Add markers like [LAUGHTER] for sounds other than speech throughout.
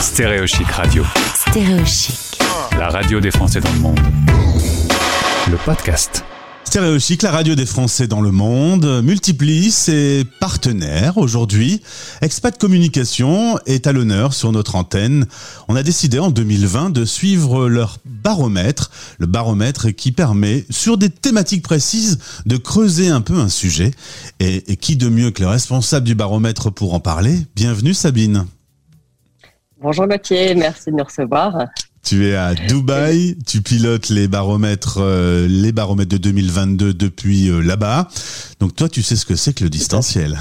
Stéréochic Radio. Stéréochic. La radio des Français dans le monde. Le podcast. Stéréochic, la radio des Français dans le monde, multiplie ses partenaires aujourd'hui. Expat Communication est à l'honneur sur notre antenne. On a décidé en 2020 de suivre leur baromètre, le baromètre qui permet, sur des thématiques précises, de creuser un peu un sujet. Et, et qui de mieux que le responsable du baromètre pour en parler? Bienvenue Sabine. Bonjour Gauthier, merci de me recevoir. Tu es à Dubaï, tu pilotes les baromètres, euh, les baromètres de 2022 depuis euh, là-bas. Donc toi, tu sais ce que c'est que le distanciel.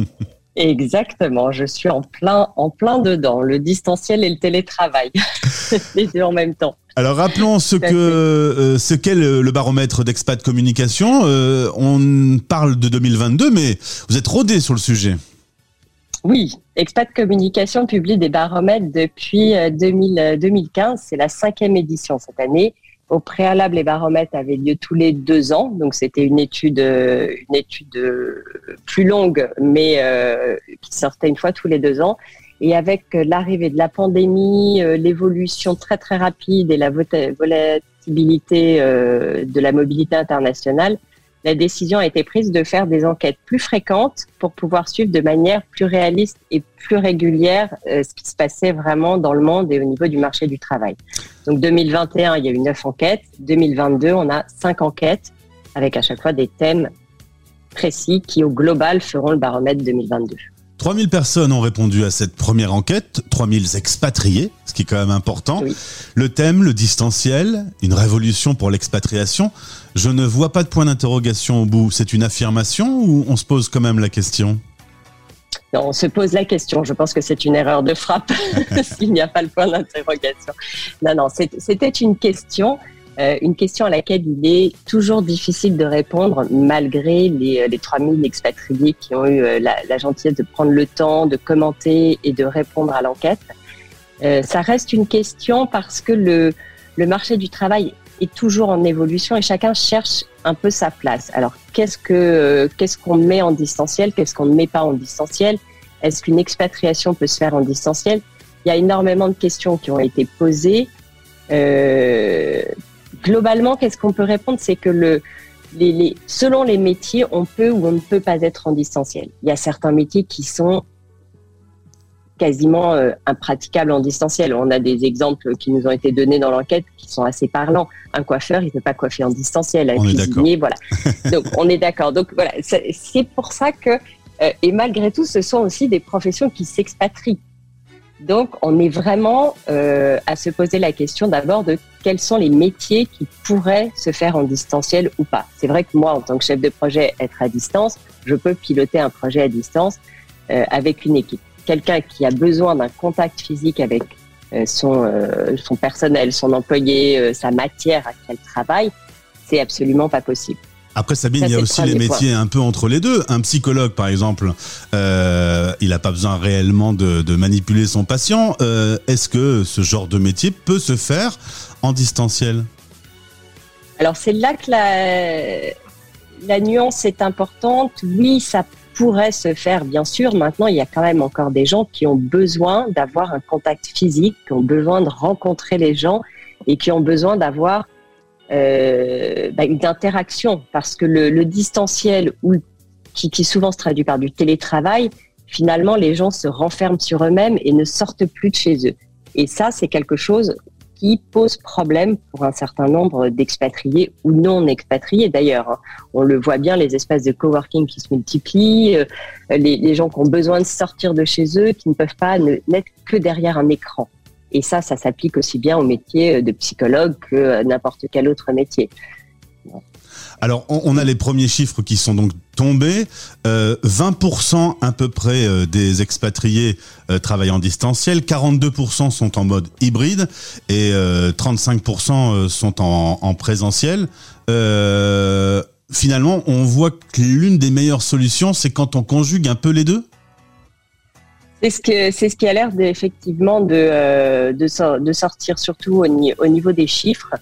[LAUGHS] Exactement, je suis en plein, en plein dedans, le distanciel et le télétravail, [LAUGHS] les deux en même temps. Alors rappelons ce que euh, ce qu'est le, le baromètre d'expat communication. Euh, on parle de 2022, mais vous êtes rodé sur le sujet. Oui, Expat Communication publie des baromètres depuis euh, 2000, euh, 2015. C'est la cinquième édition cette année. Au préalable, les baromètres avaient lieu tous les deux ans, donc c'était une étude, euh, une étude euh, plus longue, mais euh, qui sortait une fois tous les deux ans. Et avec euh, l'arrivée de la pandémie, euh, l'évolution très très rapide et la volatilité euh, de la mobilité internationale, la décision a été prise de faire des enquêtes plus fréquentes pour pouvoir suivre de manière plus réaliste et plus régulière euh, ce qui se passait vraiment dans le monde et au niveau du marché du travail. Donc 2021, il y a eu neuf enquêtes. 2022, on a cinq enquêtes avec à chaque fois des thèmes précis qui au global feront le baromètre 2022. 3000 personnes ont répondu à cette première enquête, 3000 expatriés, ce qui est quand même important. Oui. Le thème, le distanciel, une révolution pour l'expatriation. Je ne vois pas de point d'interrogation au bout. C'est une affirmation ou on se pose quand même la question? Non, on se pose la question. Je pense que c'est une erreur de frappe [LAUGHS] s'il n'y a pas le point d'interrogation. Non, non, c'était une question, euh, une question à laquelle il est toujours difficile de répondre malgré les, euh, les 3000 expatriés qui ont eu euh, la, la gentillesse de prendre le temps de commenter et de répondre à l'enquête. Euh, ça reste une question parce que le, le marché du travail est toujours en évolution et chacun cherche un peu sa place. Alors, qu'est-ce que euh, qu'est-ce qu'on met en distanciel, qu'est-ce qu'on ne met pas en distanciel? Est-ce qu'une expatriation peut se faire en distanciel? Il y a énormément de questions qui ont été posées. Euh, globalement, qu'est-ce qu'on peut répondre? C'est que le, les, les- selon les métiers, on peut ou on ne peut pas être en distanciel. Il y a certains métiers qui sont quasiment euh, impraticables en distanciel. On a des exemples qui nous ont été donnés dans l'enquête qui sont assez parlants. Un coiffeur, il ne peut pas coiffer en distanciel. Un On est cuisinier, voilà. [LAUGHS] Donc, on est d'accord. Donc, voilà, c'est c'est pour ça que, euh, et malgré tout, ce sont aussi des professions qui s'expatrient. Donc, on est vraiment euh, à se poser la question d'abord de quels sont les métiers qui pourraient se faire en distanciel ou pas. C'est vrai que moi, en tant que chef de projet, être à distance, je peux piloter un projet à distance euh, avec une équipe. Quelqu'un qui a besoin d'un contact physique avec euh, son, euh, son personnel, son employé, euh, sa matière à laquelle travaille, c'est absolument pas possible. Après Sabine, Ça, il y a aussi les métiers un peu entre les deux. Un psychologue, par exemple, euh, il n'a pas besoin réellement de, de manipuler son patient. Euh, Est-ce que ce genre de métier peut se faire en distanciel? Alors c'est là que la, la nuance est importante. Oui, ça pourrait se faire, bien sûr. Maintenant, il y a quand même encore des gens qui ont besoin d'avoir un contact physique, qui ont besoin de rencontrer les gens et qui ont besoin d'avoir euh, bah, une interaction. Parce que le, le distanciel, ou qui, qui souvent se traduit par du télétravail, finalement, les gens se renferment sur eux-mêmes et ne sortent plus de chez eux. Et ça, c'est quelque chose qui pose problème pour un certain nombre d'expatriés ou non expatriés d'ailleurs. hein. On le voit bien, les espaces de coworking qui se multiplient, euh, les, les gens qui ont besoin de sortir de chez eux, qui ne peuvent pas n'être que derrière un écran. Et ça, ça s'applique aussi bien au métier de psychologue que euh, n'importe quel autre métier. Alors, on, a les premiers chiffres qui sont donc tombés. Euh, 20% à peu près euh, des expatriés euh, travaillent en distanciel, 42% sont en mode hybride et euh, 35% euh, sont en, en présentiel. Euh, finalement, on voit que l'une des meilleures solutions, c'est quand on conjugue un peu les deux. C'est ce, que, c'est ce qui a l'air effectivement de, euh, de, de sortir surtout au, ni- au niveau des chiffres.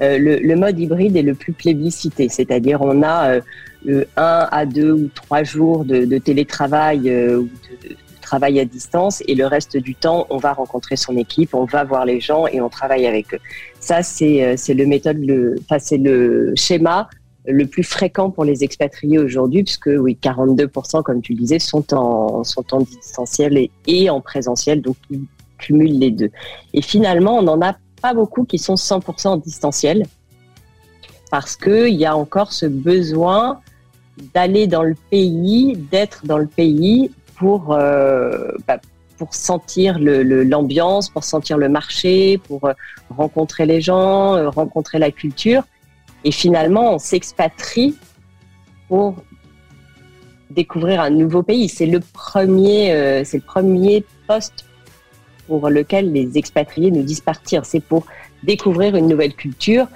Euh, le, le mode hybride est le plus plébiscité, c'est-à-dire on a euh, euh, un à deux ou trois jours de, de télétravail euh, ou de, travaille à distance et le reste du temps, on va rencontrer son équipe, on va voir les gens et on travaille avec eux. Ça, c'est euh, le méthode, le, enfin c'est le schéma le plus fréquent pour les expatriés aujourd'hui, puisque oui, 42%, comme tu le disais, sont en sont en distanciel et, en présentiel, donc ils cumulent les deux. Et finalement, on n'en a pas beaucoup qui sont 100% en distanciel, parce qu'il y a encore ce besoin d'aller dans le pays, d'être dans le pays pour, euh, bah, pour sentir l'ambiance, pour sentir le marché, pour euh, rencontrer les gens, euh, rencontrer la culture. Et finalement, on s'expatrie pour découvrir un nouveau pays. C'est le premier, c'est le premier poste pour lequel les expatriés nous disent partir. C'est pour découvrir une nouvelle culture.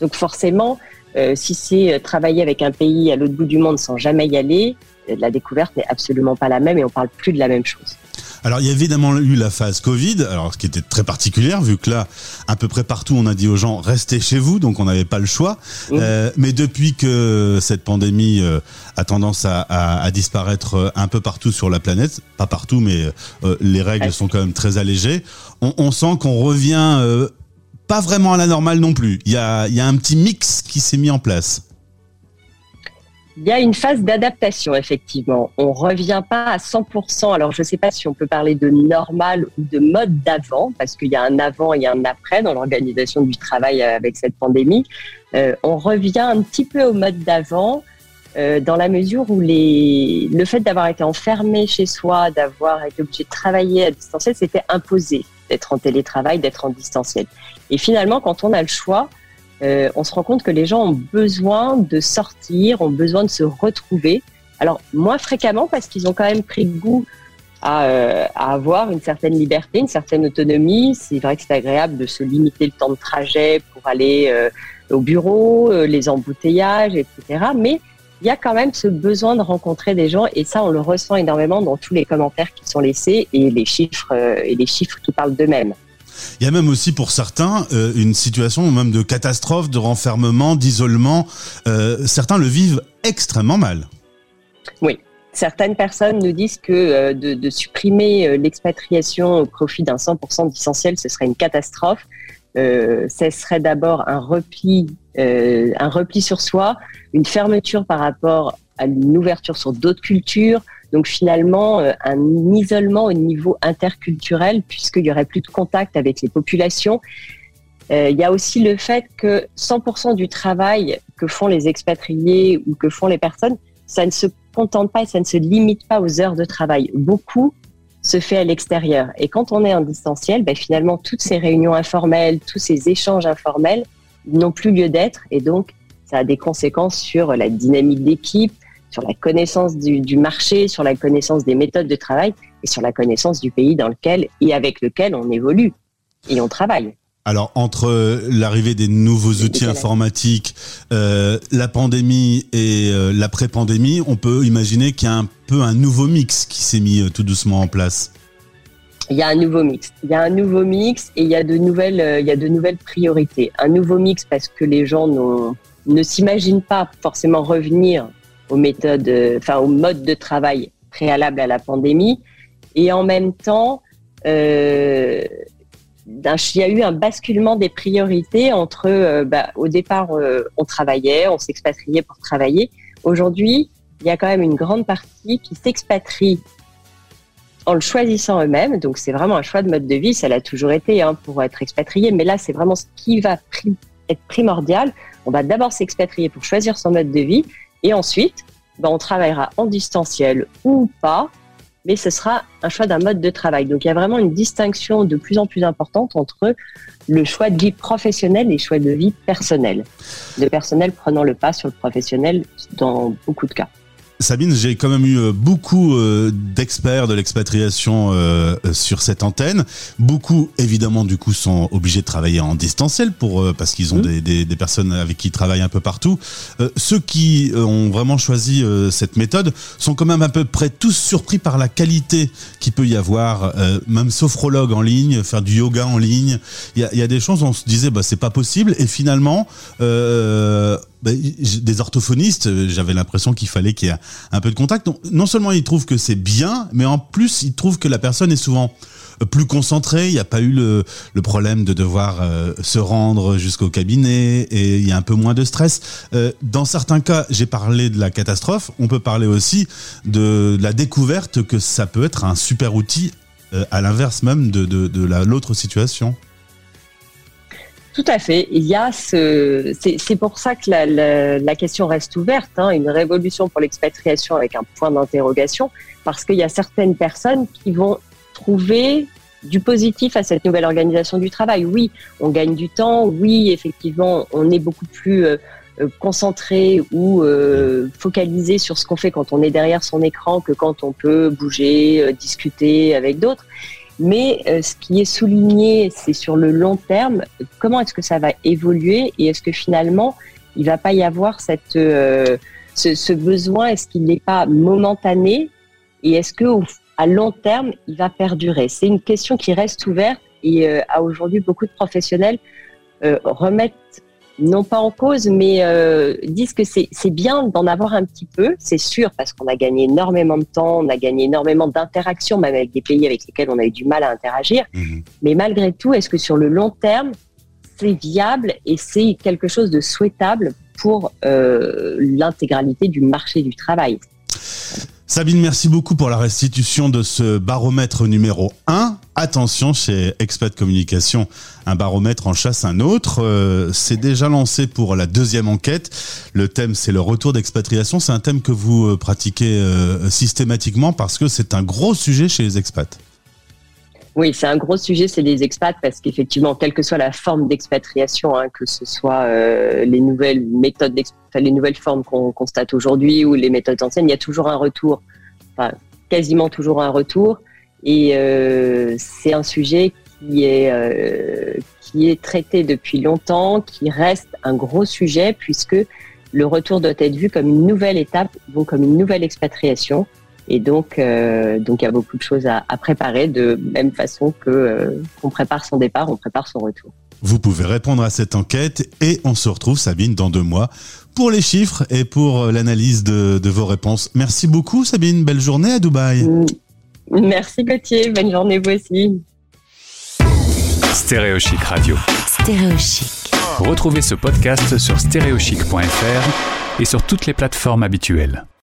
Donc forcément, euh, si c'est travailler avec un pays à l'autre bout du monde sans jamais y aller, la découverte n'est absolument pas la même et on parle plus de la même chose. Alors il y a évidemment eu la phase Covid, alors ce qui était très particulière vu que là, à peu près partout, on a dit aux gens restez chez vous, donc on n'avait pas le choix. Euh, mais depuis que cette pandémie euh, a tendance à, à, à, disparaître un peu partout sur la planète, pas partout, mais euh, les règles sont quand même très allégées. On, on sent qu'on revient euh, pas vraiment à la normale non plus. Il y a, il y a un petit mix qui s'est mis en place. Il y a une phase d'adaptation, effectivement. On revient pas à 100%. Alors, je ne sais pas si on peut parler de normal ou de mode d'avant, parce qu'il y a un avant et un après dans l'organisation du travail avec cette pandémie. Euh, on revient un petit peu au mode d'avant, euh, dans la mesure où les... le fait d'avoir été enfermé chez soi, d'avoir été obligé de travailler à distanciel, c'était imposé d'être en télétravail, d'être en distanciel. Et finalement, quand on a le choix, euh, on se rend compte que les gens ont besoin de sortir, ont besoin de se retrouver. Alors, moins fréquemment parce qu'ils ont quand même pris goût à, euh, avoir une certaine liberté, une certaine autonomie. C'est vrai que c'est agréable de se limiter le temps de trajet pour aller euh, au bureau, les embouteillages, etc. Mais il y a quand même ce besoin de rencontrer des gens et ça, on le ressent énormément dans tous les commentaires qui sont laissés et les chiffres, et les chiffres qui parlent d'eux-mêmes. Il y a même aussi pour certains euh, une situation même de catastrophe, de renfermement, d'isolement. Euh, certains le vivent extrêmement mal. Oui. Certaines personnes nous disent que euh, de, de, supprimer l'expatriation au profit d'un 100% d'essentiel, ce serait une catastrophe. Ce serait d'abord un repli, un repli sur soi, une fermeture par rapport à une ouverture sur d'autres cultures, donc finalement, euh, un isolement au niveau interculturel, puisqu'il y aurait plus de contact avec les populations. Euh, il y a aussi le fait que 100% du travail que font les expatriés ou que font les personnes, ça ne se contente pas et ça ne se limite pas aux heures de travail. Beaucoup se fait à l'extérieur. Et quand on est en distanciel, ben finalement, toutes ces réunions informelles, tous ces échanges informels n'ont plus lieu d'être. Et donc, ça a des conséquences sur la dynamique d'équipe, sur la connaissance du, du, marché, sur la connaissance des méthodes de travail et sur la connaissance du pays dans lequel et avec lequel on évolue et on travaille. Alors entre l'arrivée des nouveaux outils informatiques, euh, la pandémie et euh, l'après-pandémie, on peut imaginer qu'il y a un peu un nouveau mix qui s'est mis euh, tout doucement en place. Il y a un nouveau mix. Il y a un nouveau mix et il y a de nouvelles, euh, il y a de nouvelles priorités. Un nouveau mix parce que les gens ne s'imaginent pas forcément revenir aux méthodes, euh, enfin au mode de travail préalable à la pandémie. Et en même temps, euh, il y a eu un basculement des priorités entre, euh, bah, au départ, on travaillait, on s'expatriait pour travailler. Aujourd'hui, il y a quand même une grande partie qui s'expatrie en le choisissant eux-mêmes. Donc, c'est vraiment un choix de mode de vie. Ça l'a toujours été hein, pour être expatrié. Mais là, c'est vraiment ce qui va être primordial. On va d'abord s'expatrier pour choisir son mode de vie. Et ensuite, ben, on travaillera en distanciel ou pas, mais ce sera un choix d'un mode de travail. Donc il y a vraiment une distinction de plus en plus importante entre le choix de vie professionnelle et le choix de vie personnelle. Le personnel prenant le pas sur le professionnel dans beaucoup de cas. Sabine, j'ai quand même eu euh, beaucoup euh, d'experts de l'expatriation euh, sur cette antenne. Beaucoup, évidemment, du coup, sont obligés de travailler en distanciel pour parce qu'ils ont mmh. des, des, des, personnes avec qui ils travaillent un peu partout. ceux qui ont vraiment choisi cette méthode sont quand même à peu près tous surpris par la qualité qu'il peut y avoir. même sophrologue en ligne, faire du yoga en ligne. Il y a, y a, des choses où on se disait, bah, c'est pas possible. Et finalement, bah, des orthophonistes, j'avais l'impression qu'il fallait qu'il y ait un peu de contact. non seulement ils trouvent que c'est bien, mais en plus ils trouvent que la personne est souvent plus concentré. Il n'y a pas eu le, problème de devoir euh, se rendre jusqu'au cabinet et il y a un peu moins de stress. Euh, dans certains cas, j'ai parlé de la catastrophe. On peut parler aussi de, la découverte que ça peut être un super outil euh, à l'inverse même de l'autre situation. Tout à fait. Il y a ce, c'est pour ça que la, la, la question reste ouverte. Hein, une révolution pour l'expatriation avec un point d'interrogation, parce qu'il y a certaines personnes qui vont trouver du positif à cette nouvelle organisation du travail. Oui, on gagne du temps. Oui, effectivement, on est beaucoup plus euh, euh, concentré ou euh, focalisé sur ce qu'on fait quand on est derrière son écran que quand on peut bouger, discuter avec d'autres. Mais ce qui est souligné, c'est sur le long terme, comment est-ce que ça va évoluer et est-ce que finalement, il va pas y avoir cette, ce, ce besoin, est-ce qu'il n'est pas momentané et est-ce que à long terme, il va perdurer? C'est une question qui reste ouverte et euh, à aujourd'hui, beaucoup de professionnels euh, remettent non pas en cause, mais euh, disent que c'est bien d'en avoir un petit peu, c'est sûr, parce qu'on a gagné énormément de temps, on a gagné énormément d'interactions, même avec des pays avec lesquels on a eu du mal à interagir. Mhm. Mais malgré tout, est-ce que sur le long terme, c'est viable et c'est quelque chose de souhaitable pour l'intégralité du marché du travail? Sabine, merci beaucoup pour la restitution de ce baromètre numéro 1. Attention, chez Expat Communication, un baromètre en chasse un autre. Euh, c'est déjà lancé pour la deuxième enquête. Le thème, c'est le retour d'expatriation. C'est un thème que vous euh, pratiquez euh, systématiquement parce que c'est un gros sujet chez les expats. Oui, c'est un gros sujet, c'est les expats, parce qu'effectivement, quelle que soit la forme d'expatriation, hein, que ce soit les nouvelles méthodes, les nouvelles formes qu'on constate aujourd'hui ou les méthodes anciennes, il y a toujours un retour, quasiment toujours un retour. Et euh, c'est un sujet qui est, euh, qui est traité depuis longtemps, qui reste un gros sujet, puisque le retour doit être vu comme une nouvelle étape, donc comme une nouvelle expatriation. Et donc, euh, donc il y a beaucoup de choses à, préparer de même façon que qu'on prépare son départ, on prépare son retour. Vous pouvez répondre à cette enquête et on se retrouve, Sabine, dans deux mois pour les chiffres et pour l'analyse de, de vos réponses. Merci beaucoup, Sabine. Belle journée à Dubaï. Mm. Merci, Gauthier. Bonne journée, vous aussi. Stéréochic Radio. Stéréochic. Retrouvez ce podcast sur stéréochic.fr et sur toutes les plateformes habituelles.